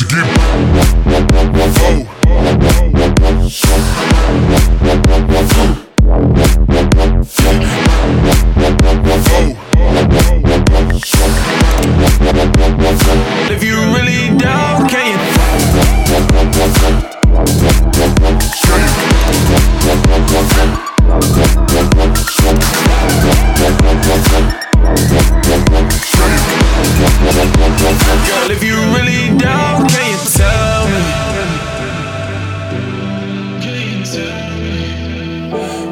Mexican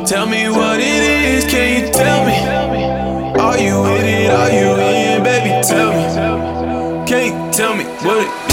Tell me what it is, can you tell me? Are you with it? Are you in? Baby, tell me. Can you tell me what it is?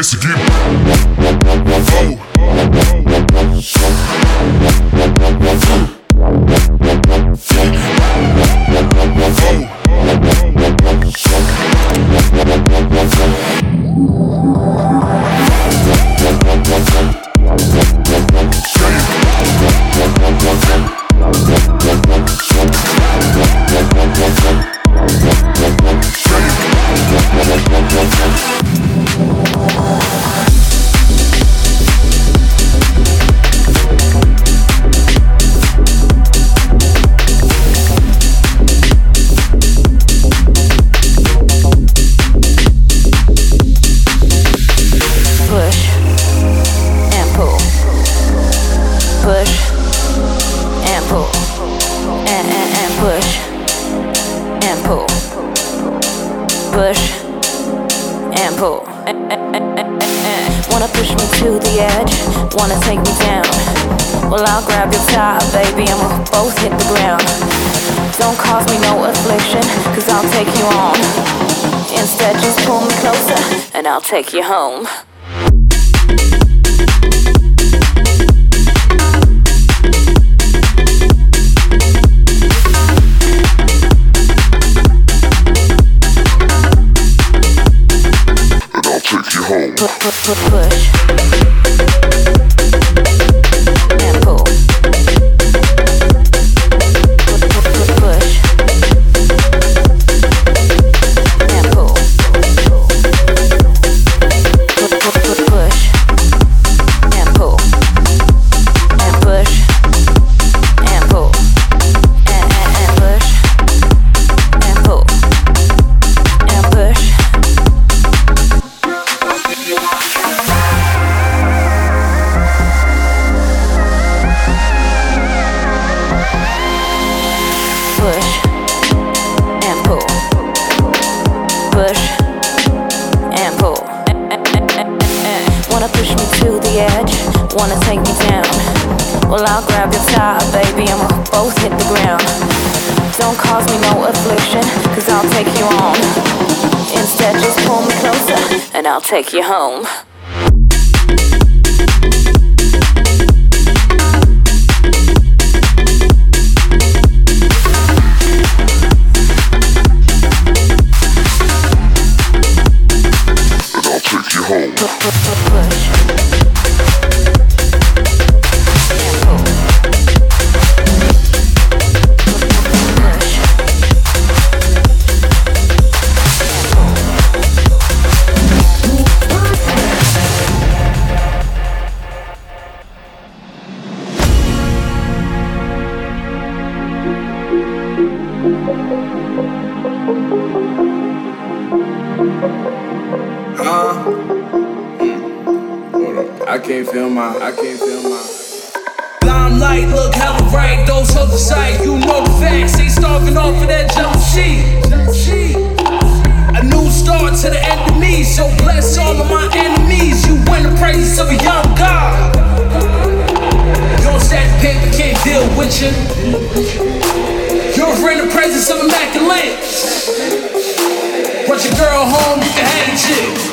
ass again. take you home. ground. Don't cause me no affliction, cause I'll take you on. Instead, just pull me closer, and I'll take you home. And I'll take you home. We're in the presence of immaculate. Brought your girl home, you can have the chick.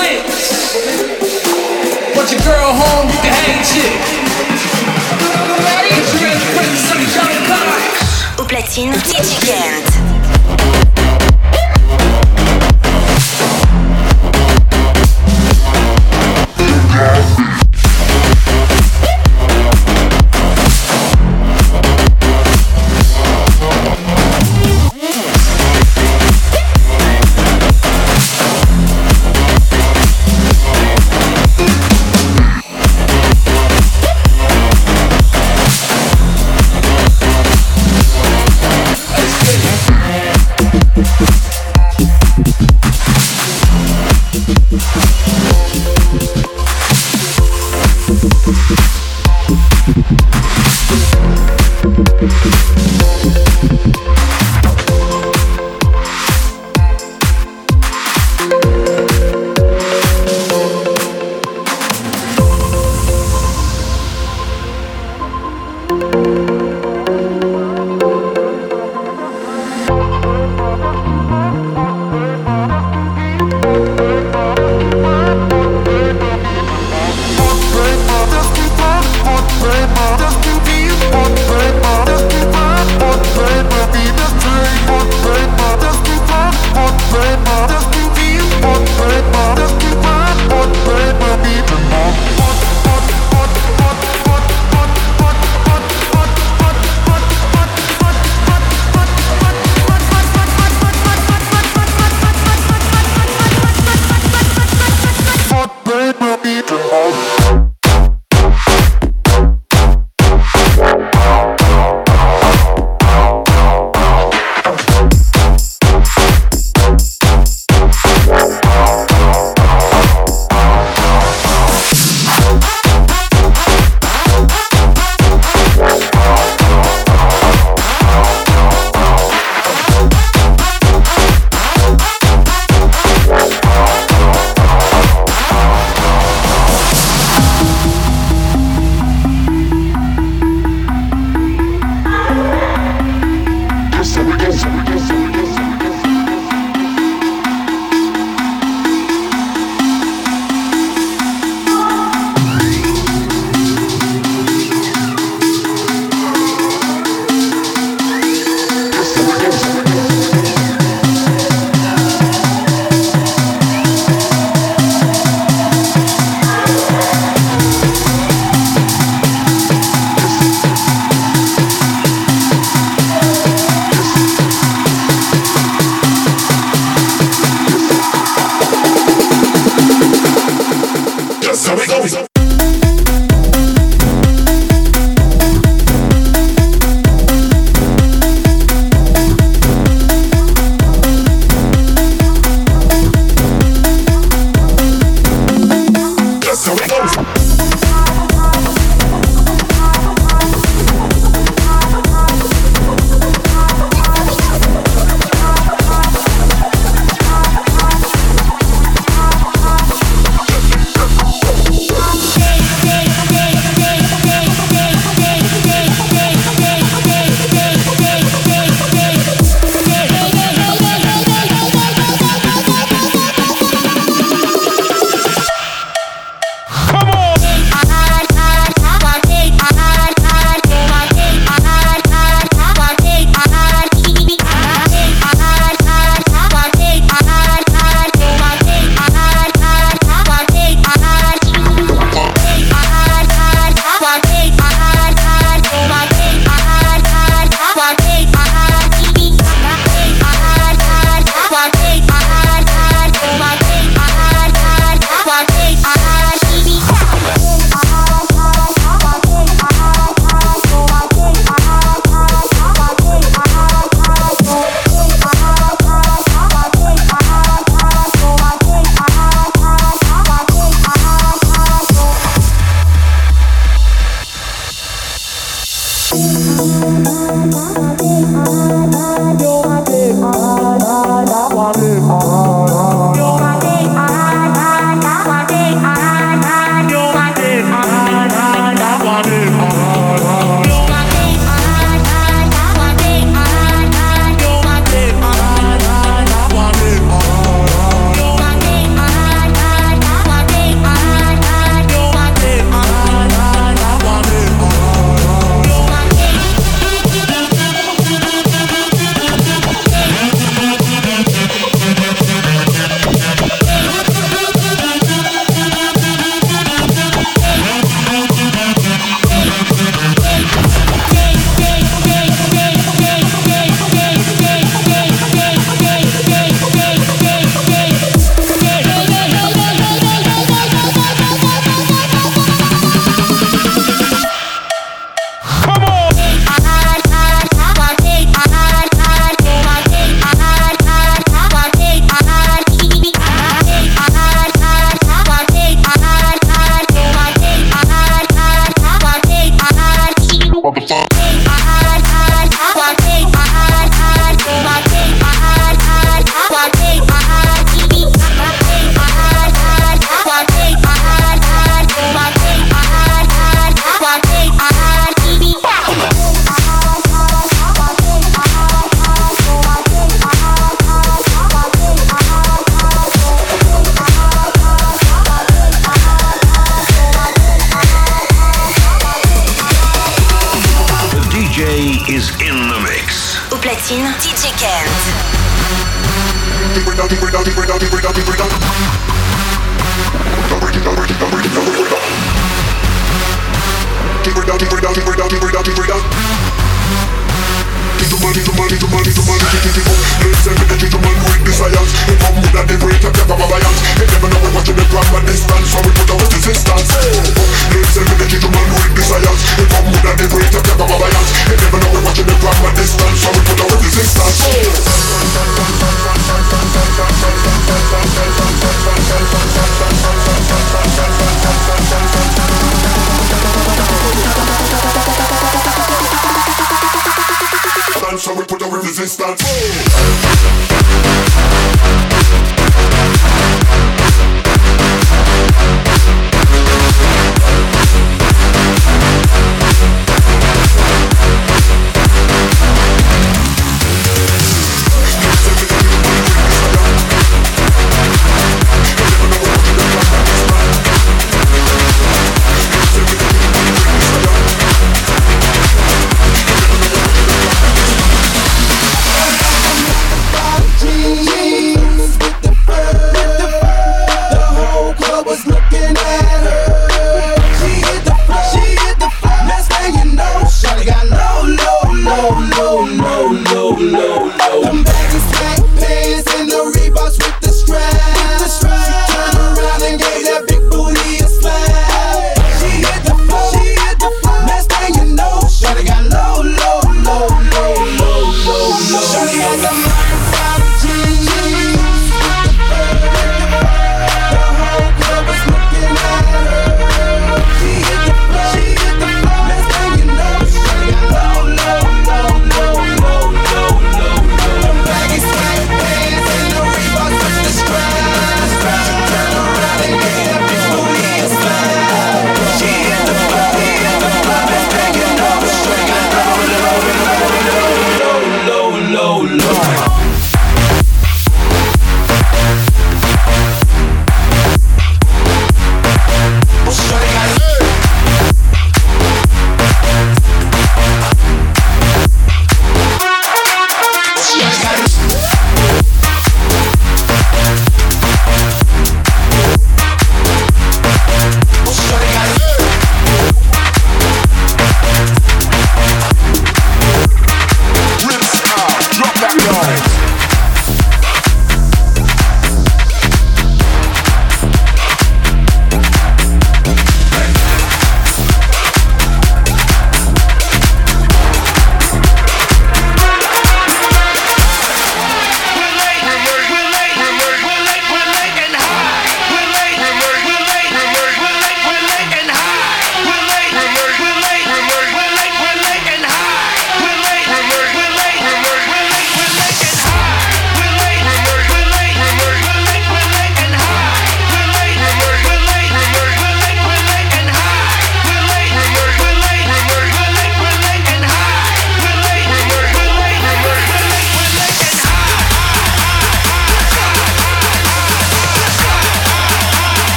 links. Want your girl home, you can hang shit. Au platine, DJ Kent. So we go. Down, deeper down, break it down, break it down, break it down, break it down. Deeper down. Get the with come with a different type of. You never know we're watching distance, so we put resistance. It, the with come with a different type of. You never know we're watching distance, so we put resistance. Dance, so we put our resistance.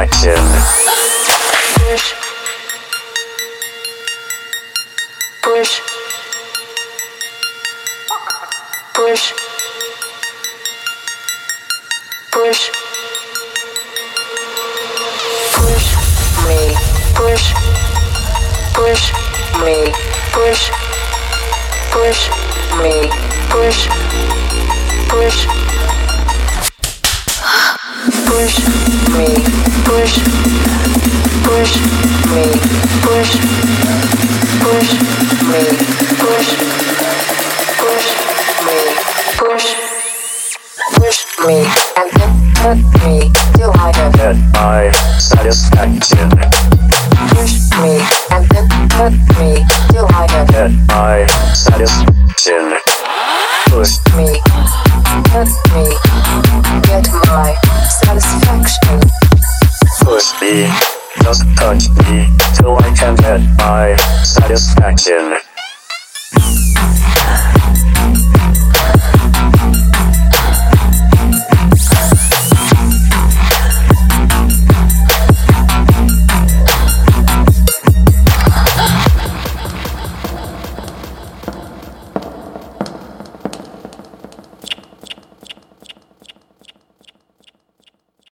active. Yeah.